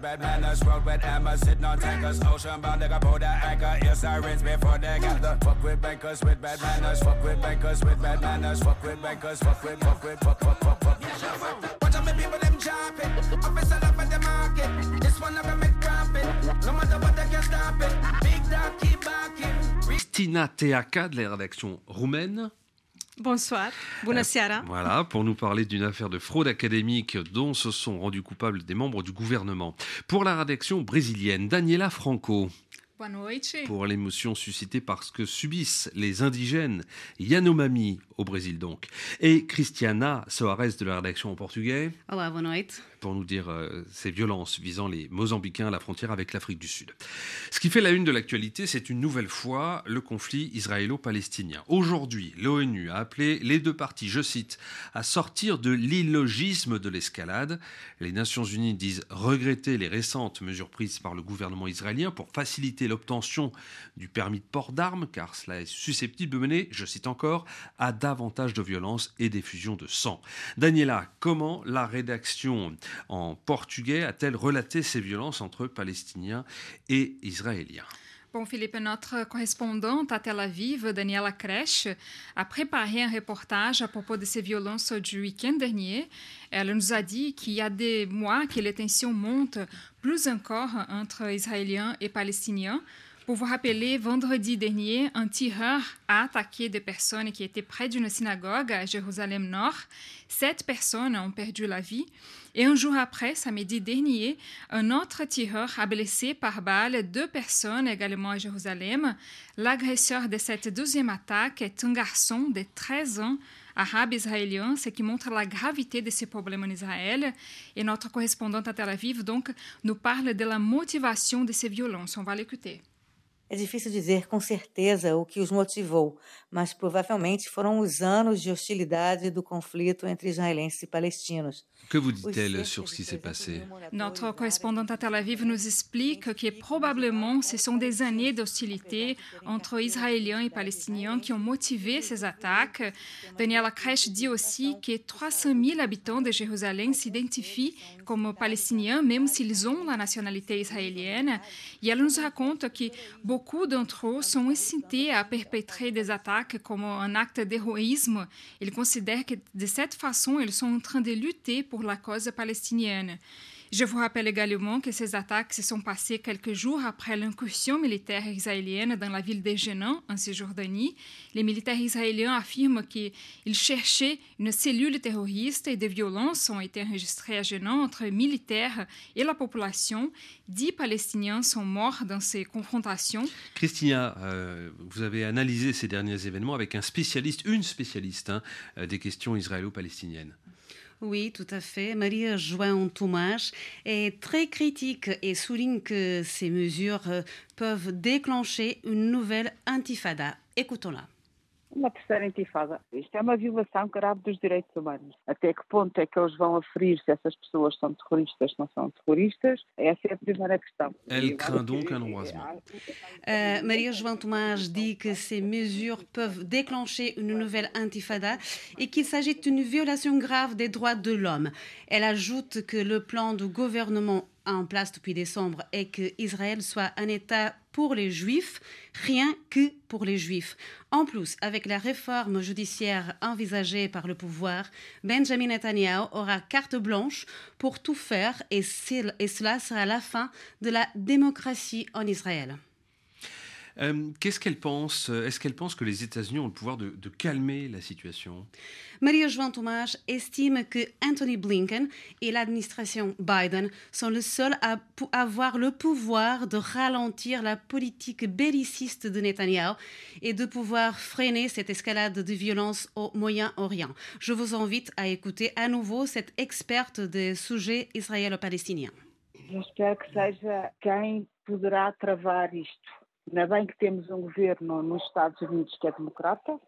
bad manners, with Emma, sitting on tankers, ocean bound, nigga, pull anchor, sirens before they fuck with bankers with bad manners, fuck with bankers with bad manners, fuck with bankers, fuck with, fuck with, fuck, fuck, one never make profit, no matter what, they can stop it, big dog keep Teaca de la rédaction roumaine. Bonsoir, bună seara. Voilà, pour nous parler d'une affaire de fraude académique dont se sont rendus coupables des membres du gouvernement. Pour la rédaction brésilienne, Daniela Franco. Pour l'émotion suscitée par ce que subissent les indigènes Yanomami au Brésil donc. Et Cristiana Soares de la rédaction en portugais. Olá, boa noite. Pour nous dire euh, ces violences visant les Mozambicains à la frontière avec l'Afrique du Sud. Ce qui fait la une de l'actualité, c'est une nouvelle fois le conflit israélo-palestinien. Aujourd'hui, l'ONU a appelé les deux parties, je cite, à sortir de l'illogisme de l'escalade. Les Nations Unies disent regretter les récentes mesures prises par le gouvernement israélien pour faciliter l'obtention du permis de port d'armes, car cela est susceptible de mener, je cite encore, à davantage de violence et d'effusion de sang. Daniela, comment la rédaction en portugais a-t-elle relaté ces violences entre Palestiniens et Israéliens? Bon, Philippe, notre correspondante à Tel Aviv, Daniela Kresh, a préparé un reportage à propos de ces violences du week-end dernier. Elle nous a dit qu'il y a des mois que les tensions montent plus encore entre Israéliens et Palestiniens. Pour vous rappeler, vendredi dernier, un tireur a attaqué des personnes qui étaient près d'une synagogue à Jérusalem-Nord. Sept personnes ont perdu la vie. Et un jour après, samedi dernier, un autre tireur a blessé par balle deux personnes également à Jérusalem. L'agresseur de cette deuxième attaque est un garçon de 13 ans arabe israélien, ce qui montre la gravité de ces problèmes en Israël. Et notre correspondante à Tel Aviv, donc, nous parle de la motivation de ces violences. On va l'écouter. É difícil dizer com certeza o que os motivou, mas provavelmente foram os anos de hostilidade do conflito entre israelenses e palestinos. Que vous dit-elle sur ce qui s'est passé Notre correspondante à Tel Aviv nous explique que probablement ce sont des années d'hostilité entre Israéliens et Palestiniens qui ont motivé ces attaques. Daniela Kresh dit aussi que 300 000 habitants de Jérusalem s'identifient comme palestiniens, même s'ils ont la nationalité israélienne. Et elle nous raconte que beaucoup d'entre eux sont incités à perpétrer des attaques comme un acte d'héroïsme. Ils considèrent que de cette façon, ils sont en train de lutter pour la cause palestinienne. Je vous rappelle également que ces attaques se sont passées quelques jours après l'incursion militaire israélienne dans la ville de Jenin, en Cisjordanie. Les militaires israéliens affirment qu'ils cherchaient une cellule terroriste et des violences ont été enregistrées à Jenin entre militaires et la population. Dix Palestiniens sont morts dans ces confrontations. Christina, euh, vous avez analysé ces derniers événements avec un spécialiste, une spécialiste hein, euh, des questions israélo-palestiniennes. Oui, tout à fait. Maria João Tomás est très critique et souligne que ces mesures euh, peuvent déclencher une nouvelle intifada. Écoutons-la. Uma terceira intifada. Isto é uma violação grave dos direitos humanos. Até que ponto é que eles vão aferir se essas pessoas são terroristas, não são terroristas? Essa é a primeira questão. Elle craint donc un embrasement. Euh, Maria João Tomás dit que ces mesures peuvent déclencher une nouvelle intifada et qu'il s'agit d'une violation grave des droits de l'homme. Elle ajoute que le plan du gouvernement en place depuis décembre est que Israël soit un État pour les Juifs, rien que pour les Juifs. En plus, avec la réforme judiciaire envisagée par le pouvoir, Benjamin Netanyahu aura carte blanche pour tout faire et, et cela sera la fin de la démocratie en Israël. Euh, Qu'est-ce qu'elle pense Est-ce qu'elle pense que les États-Unis ont le pouvoir de, de calmer la situation? Maria João Tomás estime que Anthony Blinken et l'administration Biden sont les seuls à avoir le pouvoir de ralentir la politique belliciste de Netanyahu et de pouvoir freiner cette escalade de violence au Moyen-Orient. Je vous invite à écouter à nouveau cette experte des sujets israélo-palestiniens. J'espère que seja quem poderá travar isto. Ainda bem que temos um governo nos Estados Unidos que é democrata,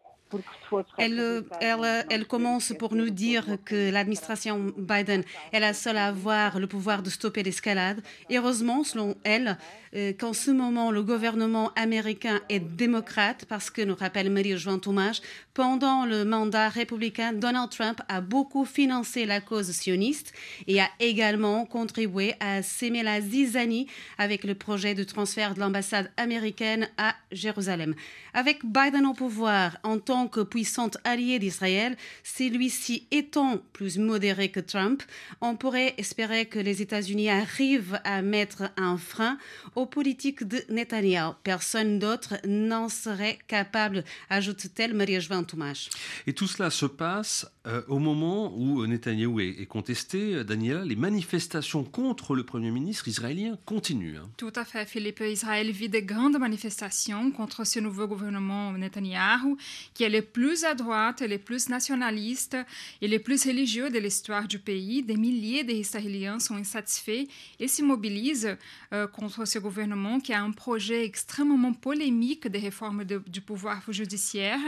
Elle, elle, elle, commence pour nous dire que l'administration Biden est la seule à avoir le pouvoir de stopper l'escalade. Heureusement, selon elle, euh, qu'en ce moment, le gouvernement américain est démocrate, parce que, nous rappelle Marie-Joan Thomas, pendant le mandat républicain, Donald Trump a beaucoup financé la cause sioniste et a également contribué à s'aimer la zizanie avec le projet de transfert de l'ambassade américaine à Jérusalem. Avec Biden au pouvoir en tant que puissante alliée d'Israël, celui-ci étant plus modéré que Trump, on pourrait espérer que les États-Unis arrivent à mettre un frein aux politiques de Netanyahu. Personne d'autre n'en serait capable, ajoute-t-elle Maria-Joan Thomas. Et tout cela se passe euh, au moment où Netanyahu est, est contesté. Daniela, les manifestations contre le Premier ministre israélien continuent. Hein. Tout à fait, Philippe. Israël vit de grandes manifestations contre ce nouveau gouvernement gouvernement Netanyahu, qui est le plus à droite, le plus nationaliste et le plus religieux de l'histoire du pays. Des milliers d'Israéliens sont insatisfaits et se mobilisent euh, contre ce gouvernement qui a un projet extrêmement polémique de réforme du pouvoir judiciaire,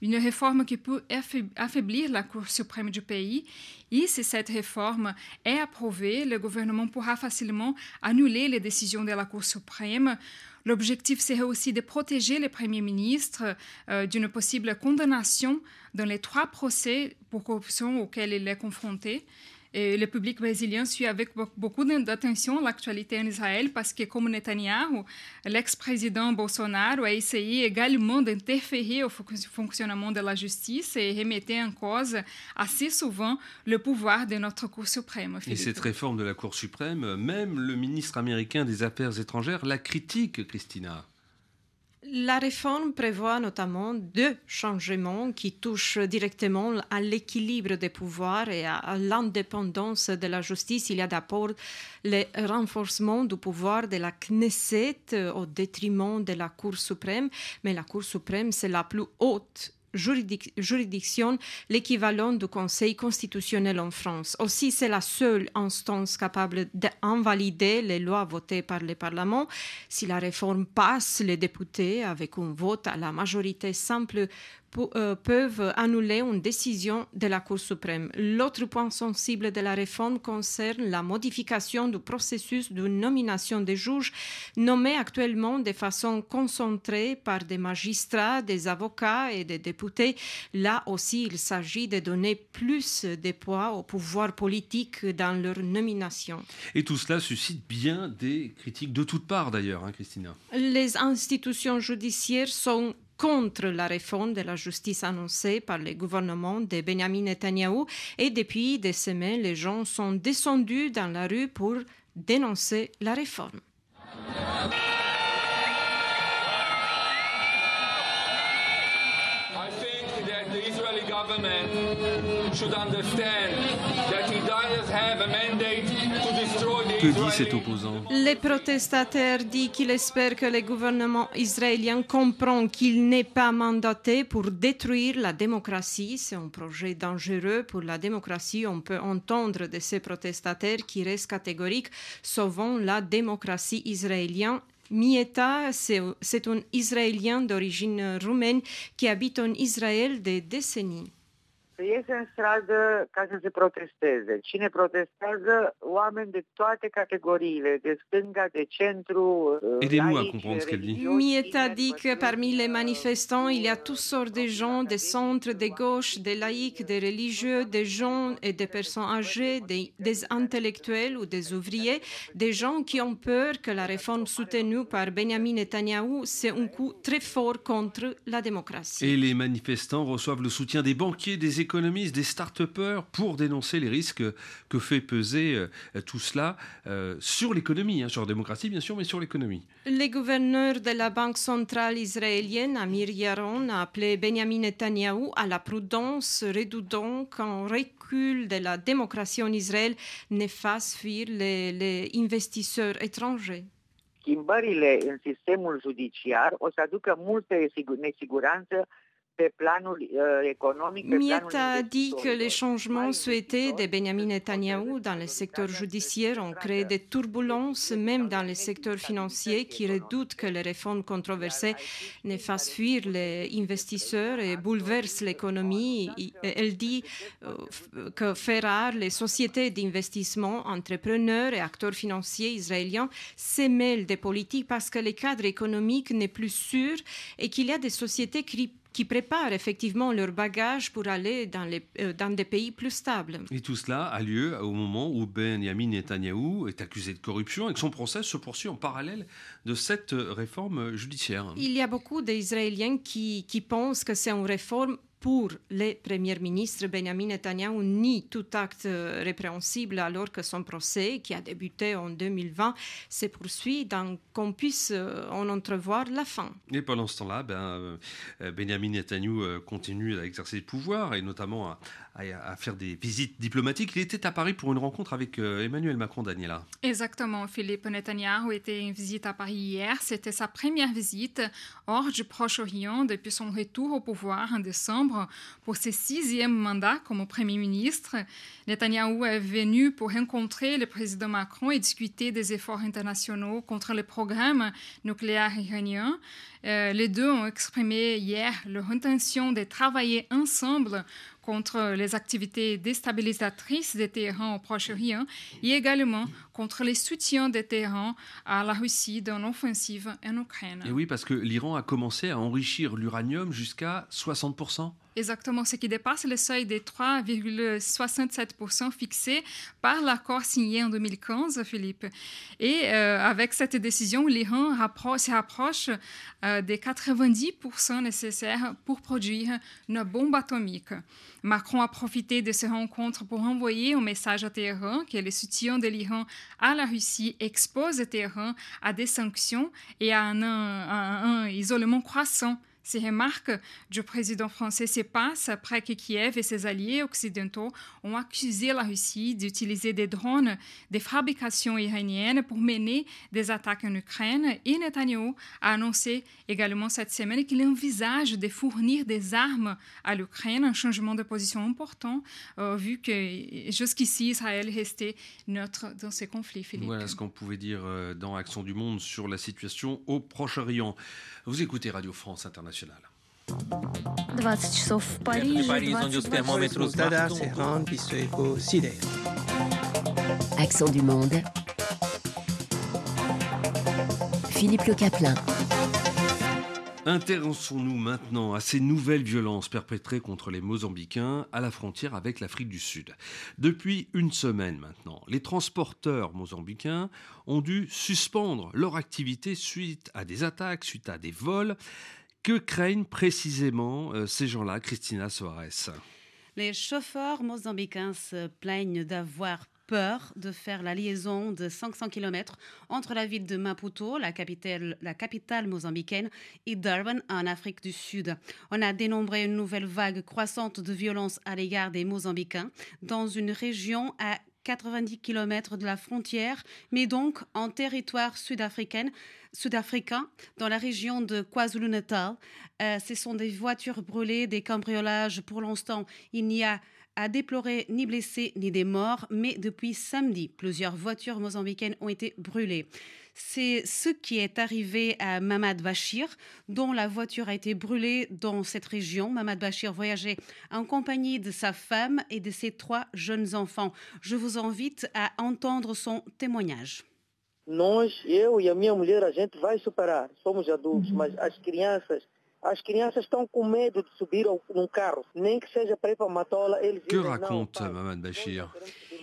une réforme qui peut affaiblir la Cour suprême du pays. Et si cette réforme est approuvée, le gouvernement pourra facilement annuler les décisions de la Cour suprême. L'objectif serait aussi de protéger le Premier ministre euh, d'une possible condamnation dans les trois procès pour corruption auxquels il est confronté. Et le public brésilien suit avec beaucoup d'attention l'actualité en Israël parce que, comme Netanyahu, l'ex-président Bolsonaro a essayé également d'interférer au fonctionnement de la justice et remettait en cause assez souvent le pouvoir de notre Cour suprême. Philippe. Et cette réforme de la Cour suprême, même le ministre américain des Affaires étrangères la critique, Christina. La réforme prévoit notamment deux changements qui touchent directement à l'équilibre des pouvoirs et à l'indépendance de la justice. Il y a d'abord le renforcement du pouvoir de la Knesset au détriment de la Cour suprême, mais la Cour suprême, c'est la plus haute juridiction l'équivalent du Conseil constitutionnel en France. Aussi, c'est la seule instance capable d'invalider les lois votées par le Parlement. Si la réforme passe, les députés, avec un vote à la majorité simple, peuvent annuler une décision de la Cour suprême. L'autre point sensible de la réforme concerne la modification du processus de nomination des juges nommés actuellement de façon concentrée par des magistrats, des avocats et des députés. Là aussi, il s'agit de donner plus de poids au pouvoir politique dans leur nomination. Et tout cela suscite bien des critiques de toutes parts d'ailleurs, hein, Christina. Les institutions judiciaires sont contre la réforme de la justice annoncée par le gouvernement de Benjamin Netanyahu et depuis des semaines, les gens sont descendus dans la rue pour dénoncer la réforme. Have a mandate to destroy the Que dit cet opposant Les protestataires disent qu'il espère que le gouvernement israélien comprend qu'il n'est pas mandaté pour détruire la démocratie. C'est un projet dangereux pour la démocratie. On peut entendre de ces protestataires qui restent catégoriques, sauvant la démocratie israélienne Mieta, c'est un Israélien d'origine roumaine qui habite en Israël des décennies. Să iese în stradă ca să se protesteze. Cine protestează? Oameni de toate categoriile, de stânga, de centru, Aidez-nous à comprendre ce qu'elle dit. Mieta dit que parmi les manifestants, il y a toutes sortes de gens, des centres, des gauches, des laïcs, des religieux, des gens et des personnes âgées, des, des intellectuels ou des ouvriers, des gens qui ont peur que la réforme soutenue par Benjamin Netanyahu, c'est un coup très fort contre la démocratie. Et les manifestants reçoivent le soutien des banquiers, des économistes, des start-upers pour dénoncer les risques que fait peser euh, tout cela euh, sur l'économie, hein, sur la démocratie bien sûr, mais sur l'économie. Le gouverneur de la Banque centrale israélienne, Amir Yaron, a appelé Benjamin Netanyahu à la prudence, redoutant qu'un recul de la démocratie en Israël ne fasse fuir les, les investisseurs étrangers. Schimbările în sistemul judiciar o să aducă multă nesiguranță Miet a dit que les changements souhaités de Benjamin Netanyahu dans le secteur judiciaire ont créé des turbulences, même dans le secteur financier, qui redoutent que les réformes controversées ne fassent fuir les investisseurs et bouleversent l'économie. Elle dit euh, que faire les sociétés d'investissement, entrepreneurs et acteurs financiers israéliens se mêlent des politiques parce que le cadre économique n'est plus sûr et qu'il y a des sociétés qui qui préparent effectivement leur bagage pour aller dans, les, euh, dans des pays plus stables. Et tout cela a lieu au moment où Benjamin Netanyahou est accusé de corruption et que son procès se poursuit en parallèle de cette réforme judiciaire. Il y a beaucoup d'Israéliens qui, qui pensent que c'est une réforme pour le Premier ministre Benjamin Netanyahu ni tout acte répréhensible alors que son procès, qui a débuté en 2020, se poursuit, donc qu'on puisse euh, en entrevoir la fin. Et pendant ce temps-là, ben, euh, Benjamin Netanyahu euh, continue à exercer le pouvoir et notamment à, à, faire des visites diplomatiques. Il était à Paris pour une rencontre avec euh, Emmanuel Macron, Daniela. Exactement. Philippe Netanyahu était en visite à Paris hier. C'était sa première visite hors du Proche-Orient depuis son retour au pouvoir en décembre pour ses sixième mandat comme Premier ministre. Netanyahu est venu pour rencontrer le président Macron et discuter des efforts internationaux contre le programme nucléaire iranien. Euh, les deux ont exprimé hier leur intention de travailler ensemble contre les activités déstabilisatrices des Téhéran au Proche-Orient et également contre les soutiens des Téhéran à la Russie dans l'offensive en Ukraine. Et oui, parce que l'Iran a commencé à enrichir l'uranium jusqu'à 60%. Exactement, ce qui dépasse le seuil des 3,67% fixé par l'accord signé en 2015, Philippe. Et euh, avec cette décision, l'Iran se rapproche euh, des 90% nécessaires pour produire une bombe atomique. Macron a profité de ces rencontres pour envoyer un message à Téhéran que le soutien de l'Iran à la Russie expose Téhéran à des sanctions et à un isolement croissant ces remarques du président français se passent après que Kiev et ses alliés occidentaux ont accusé la Russie d'utiliser des drones de fabrication iranienne pour mener des attaques en Ukraine. Et Netanyahu a annoncé également cette semaine qu'il envisage de fournir des armes à l'Ukraine, un changement de position important, euh, vu que jusqu'ici Israël restait neutre dans ces conflits. Voilà ce qu'on pouvait dire euh, dans Action du Monde sur la situation au Proche-Orient. Vous écoutez Radio France Internationale. 20 часов в Париже, 22 Accent du monde. Philippe Le Caplin. Intéressons-nous maintenant à ces nouvelles violences perpétrées contre les Mozambicains à la frontière avec l'Afrique du Sud. Depuis une semaine maintenant, les transporteurs mozambicains ont dû suspendre leur activité suite à des attaques, suite à des vols. Que craignent précisément euh, ces gens-là, Christina Soares Les chauffeurs mozambicains se plaignent d'avoir peur de faire la liaison de 500 km entre la ville de Maputo, la capitale, mozambicaine, et Durban, en Afrique du Sud. On a dénombré une nouvelle vague croissante de violence à l'égard des Mozambicains dans une région à 90 km de la frontière, mais donc en territoire sud-africain, dans la région de KwaZulu-Natal. Euh, ce sont des voitures brûlées, des cambriolages. Pour l'instant, il n'y a a déploré ni blessés ni des morts, mais depuis samedi, plusieurs voitures mozambicaines ont été brûlées. C'est ce qui est arrivé à Mamad Bachir, dont la voiture a été brûlée dans cette région. Mamad Bachir voyageait en compagnie de sa femme et de ses trois jeunes enfants. Je vous invite à entendre son témoignage. Nós, eu e a minha mulher, a gente vai superar. Somos adultos, mas as crianças As crianças estão com medo de subir num carro, nem que seja para ir para Matola. Eles que raconte Mamad Bachir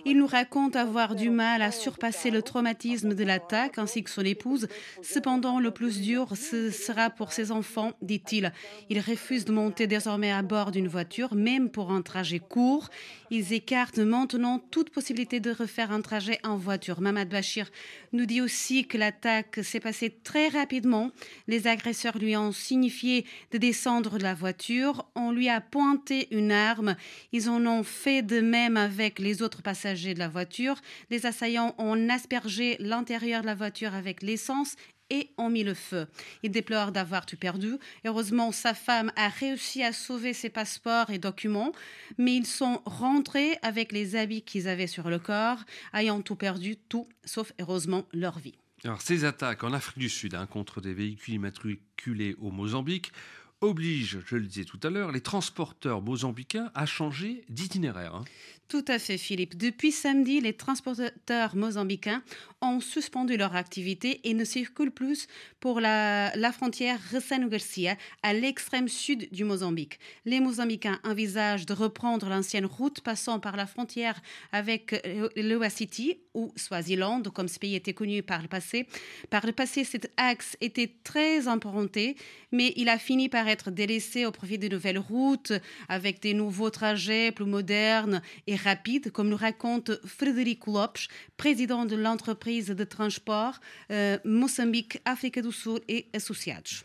Il nous raconte avoir du mal à surpasser le traumatisme de l'attaque ainsi que son épouse. Cependant, le plus dur, ce sera pour ses enfants, dit-il. Il refuse de monter désormais à bord d'une voiture, même pour un trajet court. Ils écartent maintenant toute possibilité de refaire un trajet en voiture. Mamad Bachir nous dit aussi que l'attaque s'est passée très rapidement. Les agresseurs lui ont signifié de descendre de la voiture. On lui a pointé une arme. Ils en ont fait de même avec les autres passagers de la voiture. Les assaillants ont aspergé l'intérieur de la voiture avec l'essence et ont mis le feu. Il déplore d'avoir tout perdu. Heureusement, sa femme a réussi à sauver ses passeports et documents, mais ils sont rentrés avec les habits qu'ils avaient sur le corps, ayant tout perdu, tout, sauf heureusement leur vie. Alors, ces attaques en Afrique du Sud hein, contre des véhicules immatriculés au Mozambique obligent, je le disais tout à l'heure, les transporteurs mozambicains à changer d'itinéraire. hein. Tout à fait, Philippe. Depuis samedi, les transporteurs mozambicains ont suspendu leur activité et ne circulent plus pour la, frontière Ressano-Garcia, à l'extrême sud du Mozambique. Les Mozambicains envisagent de reprendre l'ancienne route passant par la frontière avec euh, l'Oa-City ou Swaziland, comme ce pays était connu par le passé. Par le passé, cet axe était très emprunté, mais il a fini par être délaissé au profit de nouvelles routes avec des nouveaux trajets plus modernes et rapides, comme nous raconte Frederico Lopes, président de l'entreprise de transport euh, Moçambique, África do Sul et Associados.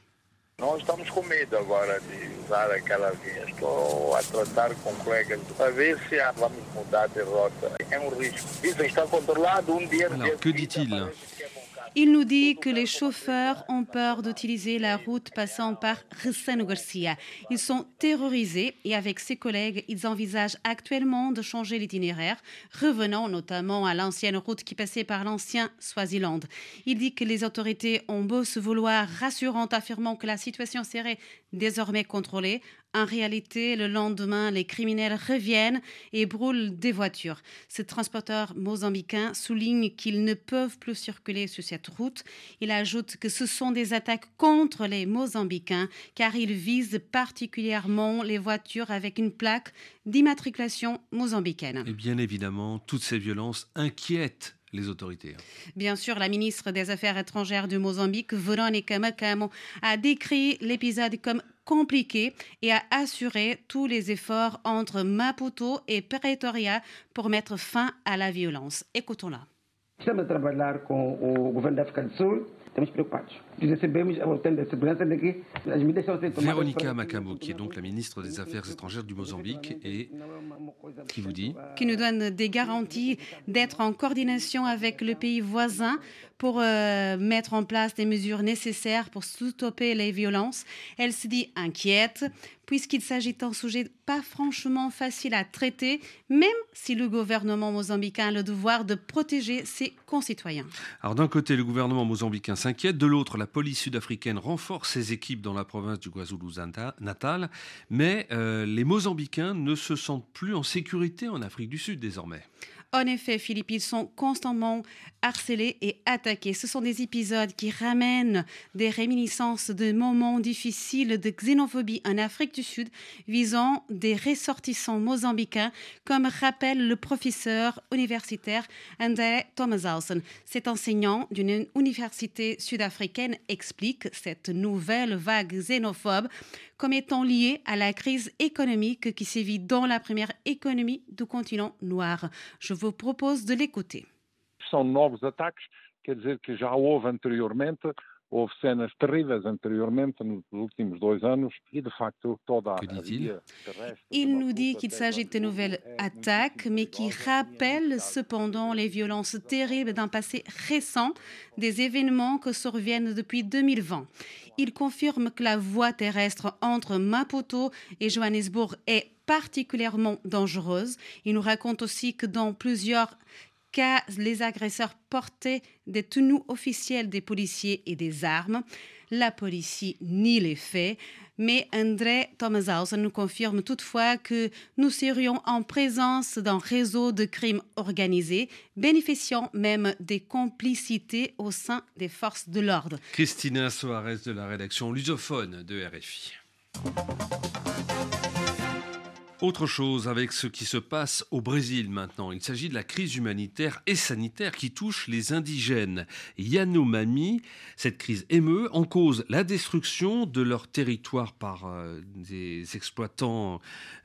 Nós estamos com medo agora de usar aquela via. Estou a tratar com colegas para ver se vamos mudar de rota. É um risco. Dizem está controlado um dia. no dia Alors, que dit-il? Il nous dit que les chauffeurs ont peur d'utiliser la route passant par Ressano Garcia. Ils sont terrorisés et avec ses collègues, ils envisagent actuellement de changer l'itinéraire, revenant notamment à l'ancienne route qui passait par l'ancien Swaziland. Il dit que les autorités ont beau se vouloir rassurantes, affirmant que la situation serait désormais contrôlée. En réalité, le lendemain, les criminels reviennent et brûlent des voitures. Ce transporteur mozambicain souligne qu'ils ne peuvent plus circuler sur cette route. Il ajoute que ce sont des attaques contre les Mozambicains car ils visent particulièrement les voitures avec une plaque d'immatriculation mozambicaine. Et bien évidemment, toutes ces violences inquiètent les autorités. hein. Bien sûr, la ministre des Affaires étrangères du Mozambique, Veronica Macamo, a décrit l'épisode comme compliqué et a assuré tous les efforts entre Maputo et Pretoria pour mettre fin à la violence. Écoutons-la. Véronica Macamo, qui est donc la ministre des Affaires étrangères du Mozambique et qui vous dit qui nous donne des garanties d'être en coordination avec le pays voisin pour euh, mettre en place des mesures nécessaires pour stopper les violences. Elle se dit inquiète puisqu'il s'agit d'un sujet pas franchement facile à traiter, même si le gouvernement mozambicain a le devoir de protéger ses concitoyens. Alors d'un côté, le gouvernement mozambicain s'inquiète, de l'autre, la police sud-africaine renforce ses équipes dans la province du KwaZulu-Natal, mais euh, les Mozambicains ne se sentent plus en sécurité en Afrique du Sud désormais. En effet, Philippe, ils sont constamment harcelés et attaqués. Ce sont des épisodes qui ramènent des réminiscences de moments difficiles de xénophobie en Afrique du Sud visant des ressortissants mozambicains, comme rappelle le professeur universitaire André Thomasalson. Cet enseignant d'une université sud-africaine explique cette nouvelle vague xénophobe comme étant liée à la crise économique qui sévit dans la première économie du continent noir. Vous propose de l'écouter. são novos ataques, quer dizer que já houve anteriormente, houve cenas terríveis anteriormente nos últimos dois anos e de facto toda a via terrestre Il nous dit qu'il s'agit de nouvelles attaques, mais qui rappellent cependant les violences terribles d'un passé récent, des événements que surviennent depuis 2020. Il confirme que la voie terrestre entre Maputo et Johannesburg est particulièrement dangereuse. Il nous raconte aussi que dans plusieurs cas, les agresseurs portaient des tenues officielles des policiers et des armes. La police nie les faits, mais André Thomasalson nous confirme toutefois que nous serions en présence d'un réseau de crimes organisés, bénéficiant même des complicités au sein des forces de l'ordre. Christina Soares de la rédaction lusophone de RFI. Autre chose avec ce qui se passe au Brésil maintenant. Il s'agit de la crise humanitaire et sanitaire qui touche les indigènes Yanomami. Cette crise émeut en cause la destruction de leur territoire par euh, des exploitants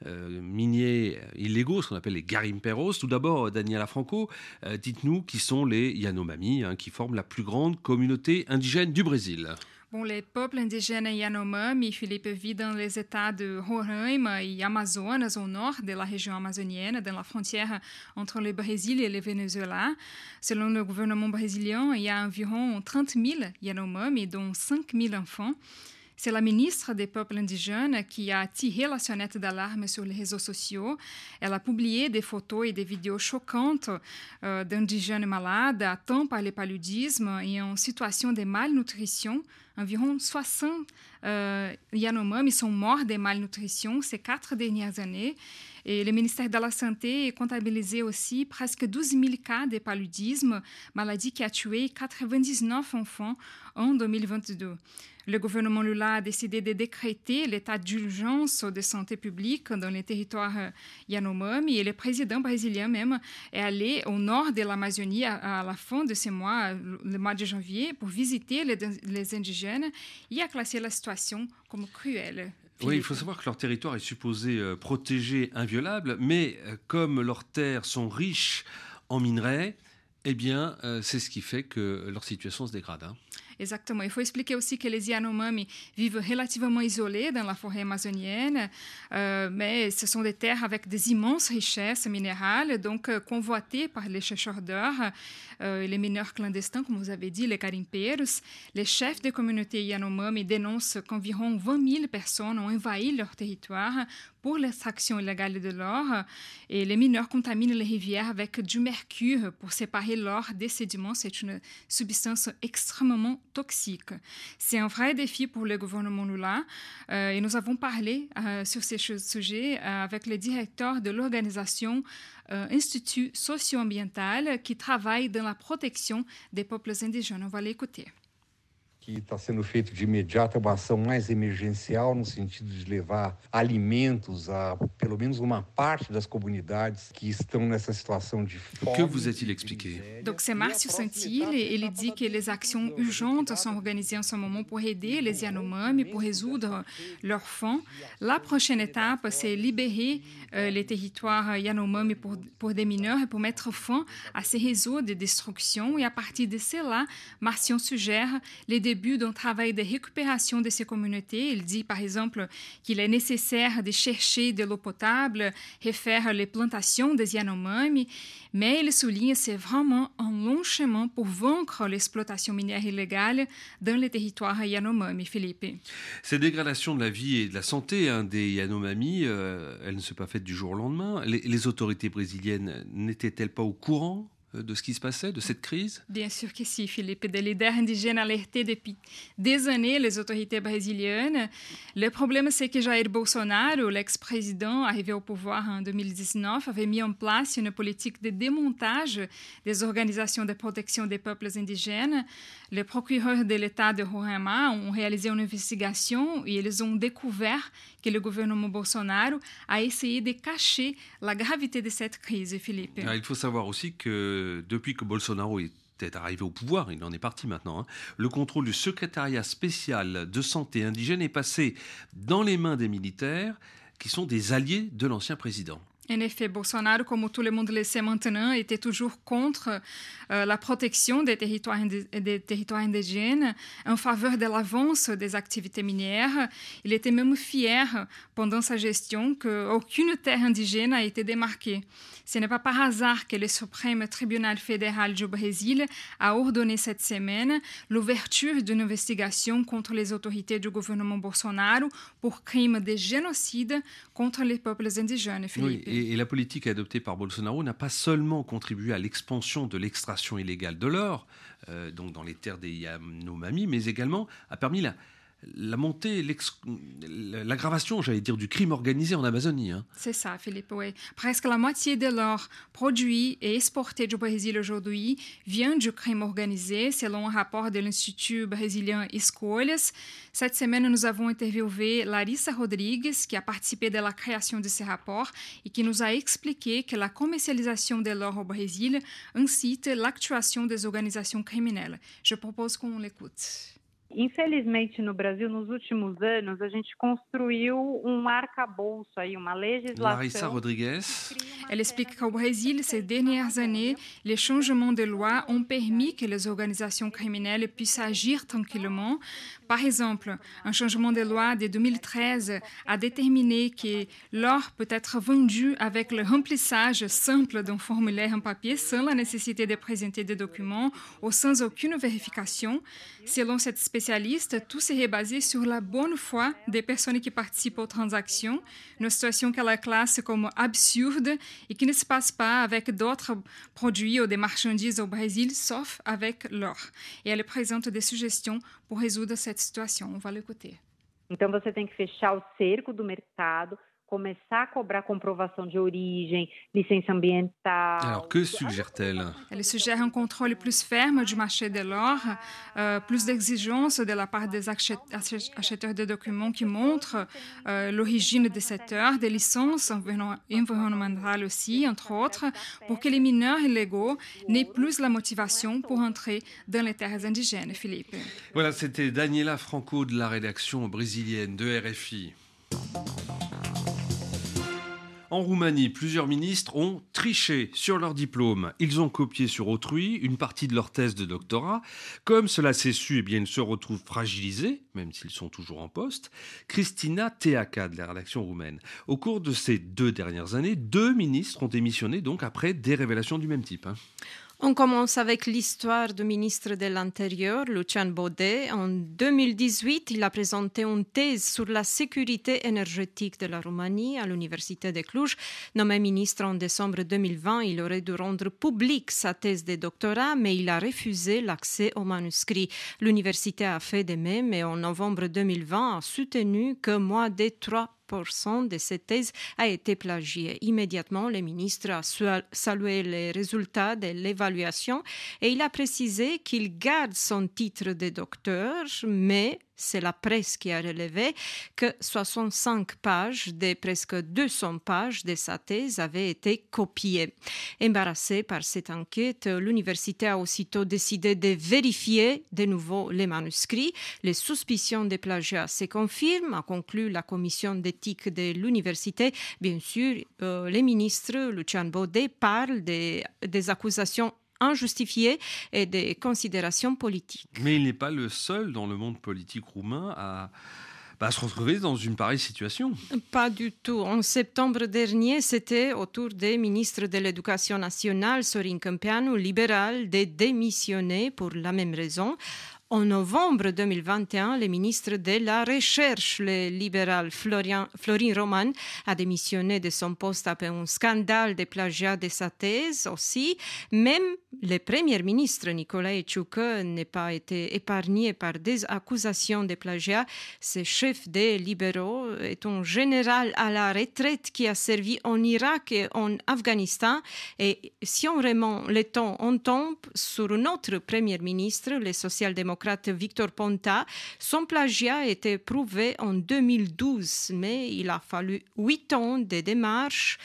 euh, miniers illégaux, ce qu'on appelle les garimperos. Tout d'abord, Daniela Franco, euh, dites-nous qui sont les Yanomami, hein, qui forment la plus grande communauté indigène du Brésil. Bon, les peuples indigènes Yanomami, Philippe, vivent dans les États de Roraima et Amazonas, au nord de la région amazonienne, dans la frontière entre le Brésil et le Venezuela. Selon le gouvernement brésilien, il y a environ 30 000 Yanomami, dont 5 000 enfants. C'est la ministre des Peuples indigènes qui a tiré la sonnette d'alarme sur les réseaux sociaux. Elle a publié des photos et des vidéos choquantes euh, d'indigènes malades atteints par le paludisme et en situation de malnutrition. Environ 60 euh, Yanomami sont morts de malnutrition ces quatre dernières années. Et le ministère de la Santé a comptabilisé aussi presque 12 000 cas de paludisme, maladie qui a tué 99 enfants en 2022. Le gouvernement Lula a décidé de décréter l'état d'urgence de santé publique dans les territoires Yanomami et le président brésilien même est allé au nord de l'Amazonie à, la fin de ce mois, le mois de janvier, pour visiter les, les indigènes et a classé la situation comme cruelle. Oui, il faut savoir que leur territoire est supposé euh, protégé, inviolable, mais euh, comme leurs terres sont riches en minerais, eh bien, euh, c'est ce qui fait que leur situation se dégrade. Hein. Exactement. Il faut expliquer aussi que les Yanomami vivent relativement isolés dans la forêt amazonienne, euh, mais ce sont des terres avec des immenses richesses minérales, donc euh, convoitées par les chercheurs d'or, euh, les mineurs clandestins, comme vous avez dit, les carimpeiros. Les chefs des communautés Yanomami dénoncent qu'environ 20 000 personnes ont envahi leur territoire pour l'extraction illégale de l'or et les mineurs contaminent les rivières avec du mercure pour séparer l'or des sédiments. C'est une substance extrêmement C'est un vrai défi pour le gouvernement Lula euh, et nous avons parlé euh, sur ces sujets euh, avec le directeur de l'organisation Institut socio-ambiental qui travaille dans la protection des peuples indigènes. On va l'écouter. Que está sendo feito de imediato é uma ação mais emergencial no sentido de levar alimentos a pelo menos uma parte das comunidades que estão nessa situação de fome. Que vous a-t-il expliqué Donc c'est Márcio Santilli, il dit que les actions urgentes sont organisées en ce moment pour aider les Yanomami pour résoudre leurs fonds. La prochaine étape, c'est libérer euh, les territoires Yanomami pour, pour des mineurs et pour mettre fin à ces réseaux de destruction. Et à partir de cela, Marcion suggère les début d'un travail de récupération de ces communautés. Il dit par exemple qu'il est nécessaire de chercher de l'eau potable, refaire les plantations des Yanomami, mais il souligne que c'est vraiment un long chemin pour vaincre l'exploitation minière illégale dans les territoires Yanomami, Philippe. Ces dégradations de la vie et de la santé hein, des Yanomami, euh, elles ne sont pas faites du jour au lendemain. les autorités brésiliennes n'étaient-elles pas au courant? De ce qui se passait, de cette crise? Bien sûr que si, Philippe. Des leaders indigènes alertés depuis des années les autorités brésiliennes. Le problème, c'est que Jair Bolsonaro, l'ex-président arrivé au pouvoir en 2019, avait mis en place une politique de démontage des organisations de protection des peuples indigènes. Les procureurs de l'État de Roraima ont réalisé une investigation et ils ont découvert que le gouvernement Bolsonaro a essayé de cacher la gravité de cette crise, Philippe. Ah, il faut savoir aussi que depuis que Bolsonaro est arrivé au pouvoir, il en est parti maintenant, hein, le contrôle du secrétariat spécial de santé indigène est passé dans les mains des militaires qui sont des alliés de l'ancien président. En effet, Bolsonaro, comme tout le monde le sait maintenant, était toujours contre euh, la protection des territoires, des territoires indigènes en faveur de l'avance des activités minières. Il était même fier pendant sa gestion qu'aucune terre indigène n'a été démarquée. Ce n'est pas par hasard que le Suprême tribunal fédéral du Brésil a ordonné cette semaine l'ouverture d'une investigation contre les autorités du gouvernement Bolsonaro pour crimes de génocide contre les peuples indigènes. Oui, et, la politique adoptée par Bolsonaro n'a pas seulement contribué à l'expansion de l'extraction illégale de l'or, euh, donc dans les terres des Yanomami, mais également a permis la la montée, l'aggravation, j'allais dire, du crime organisé en Amazonie. Hein. C'est ça, Philippe, oui. Presque la moitié de l'or produit et exporté du Brésil aujourd'hui vient du crime organisé, selon un rapport de l'Institut brésilien Escolhas. Cette semaine, nous avons interviewé Larissa Rodrigues, qui a participé de la création de ce rapport et qui nous a expliqué que la commercialisation de l'or au Brésil incite l'actuation des organisations criminelles. Je propose qu'on l'écoute. Infelizmente, no Brasil, nos últimos anos, a gente construiu um arcabouço aí, uma legislação. Larissa Rodrigues. Elle explique qu'au Brésil, ces dernières années, les changements de loi ont permis que les organisations criminelles puissent agir tranquillement. Par exemple, un changement de loi de 2013 a déterminé que l'or peut être vendu avec le remplissage simple d'un formulaire en papier sans la nécessité de présenter des documents ou sans aucune vérification. Selon cette tout serait basé sur la bonne foi des personnes qui participent aux transactions, une situation qu'elle classe comme absurde et qui ne se passe pas avec d'autres produits ou des marchandises au Brésil, sauf avec l'or. Et elle présente des suggestions pour résoudre cette situation. On va l'écouter. Então você tem que fechar o cerco do começar a cobrar comprovação de origem, licença ambiental. Alors, que suggère-t-elle? Elle suggère un contrôle plus ferme du marché de l'or, euh, plus d'exigences de la part des achet- achet- acheteurs de documents qui montrent euh, l'origine de cette heure, des licences environ- environnementales aussi, entre autres, pour que les mineurs illégaux n'aient plus la motivation pour entrer dans les terres indigènes, Philippe. Voilà, c'était Daniela Franco de la rédaction brésilienne de RFI. En Roumanie, plusieurs ministres ont triché sur leur diplôme. Ils ont copié sur autrui une partie de leur thèse de doctorat. Comme cela s'est su, eh bien, ils se retrouvent fragilisés, même s'ils sont toujours en poste. Christina Teaca de la rédaction roumaine. Au cours de ces deux dernières années, deux ministres ont démissionné donc après des révélations du même type. hein. On commence avec l'histoire du ministre de l'Intérieur, Lucian Baudet. En 2018, il a présenté une thèse sur la sécurité énergétique de la Roumanie à l'Université de Cluj. Nommé ministre en décembre 2020, il aurait dû rendre publique sa thèse de doctorat, mais il a refusé l'accès au manuscrit. L'université a fait de même et en novembre 2020 a soutenu que moins de 3 de cette thèse a été plagiée. Immédiatement, le ministre a salué les résultats de l'évaluation et il a précisé qu'il garde son titre de docteur, mais c'est la presse qui a relevé que 65 pages des presque 200 pages de sa thèse avaient été copiées. Embarrassé par cette enquête, l'université a aussitôt décidé de vérifier de nouveau les manuscrits. Les suspicions de plagiat se confirment, a conclu la commission d'éthique de l'université. Bien sûr, euh, le ministre Lucian Baudet parle des, des accusations injustifiées et des considérations politiques. Mais il n'est pas le seul dans le monde politique roumain à, bah, à se retrouver dans une pareille situation. Pas du tout. En septembre dernier, c'était au tour des ministres de l'Éducation nationale, Sorin Câmpianu, libéral, de démissionner pour la même raison. En novembre 2021, le ministre de la Recherche, le libéral Florian, Florin Roman, a démissionné de son poste après un scandale de plagiat de sa thèse aussi. Même le premier ministre Nicolae Ciucă n'a pas été épargné par des accusations de plagiat. Ce chef des libéraux est un général à la retraite qui a servi en Irak et en Afghanistan. Et si on remonte le temps, on tombe sur notre premier ministre, le social-démocrate Victor Ponta. Son plagiat a été prouvé en 2012, mais il a fallu huit ans de démarches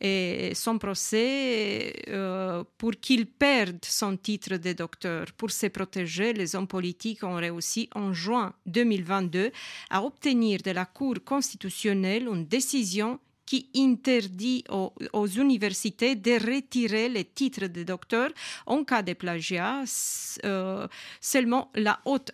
et son procès euh, pour qu'il perde son titre de docteur. Pour se protéger, les hommes politiques ont réussi en juin 2022 à obtenir de la Cour constitutionnelle une décision qui interdit aux, universités de retirer les titres de docteur en cas de plagiat. Euh, seulement la haute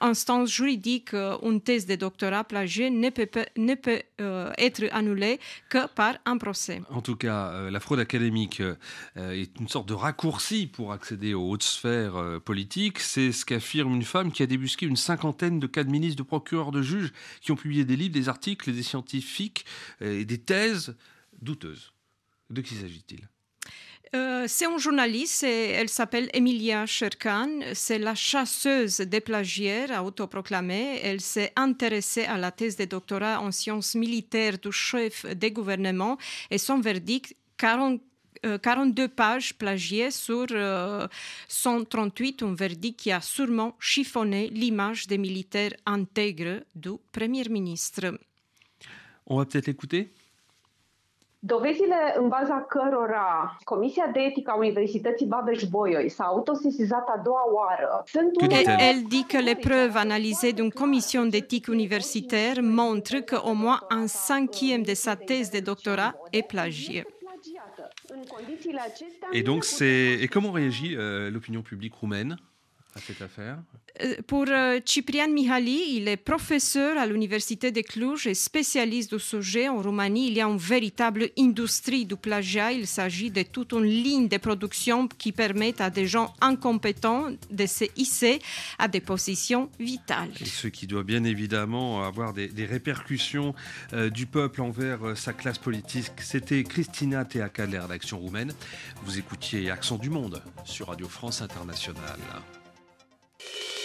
instance juridique, euh, une thèse de doctorat plagiée ne peut, ne peut euh, être annulée que par un procès. En tout cas, la fraude académique est une sorte de raccourci pour accéder aux hautes sphères politiques. C'est ce qu'affirme une femme qui a débusqué une cinquantaine de cas de ministres, de procureurs, de juges qui ont publié des livres, des articles, des scientifiques et des thèses douteuses. De qui s'agit-il? Euh, c'est une journaliste, et elle s'appelle Emilia Sherkan. C'est la chasseuse des plagiaires autoproclamée. Elle s'est intéressée à la thèse de doctorat en sciences militaires du chef des gouvernements et son verdict, 40 euh, 42 pages plagiées sur euh, 138, un verdict qui a sûrement chiffonné l'image des militaires intègres du Premier ministre. On va peut-être l'écouter? Dovezile în baza cărora Comisia de Etică a Universității Babeș-Bolyai s-a autosesizat a doua oară sunt unele... Elle dit que les preuves analysées d'une commission d'éthique universitaire montrent qu'au moins un cinquième de sa thèse de doctorat est plagiée. Et donc, c'est et comment réagit euh, l'opinion publique roumaine? À cette affaire euh, Pour euh, Ciprian Mihali, il est professeur à l'université de Cluj et spécialiste du sujet. En Roumanie, il y a une véritable industrie du plagiat. Il s'agit de toute une ligne de production qui permet à des gens incompétents de se hisser à des positions vitales. ce qui doit bien évidemment avoir des, répercussions euh, du peuple envers sa classe politique. C'était Christina Teaca de la rédaction roumaine. Vous écoutiez Accent du Monde sur Radio France Internationale. you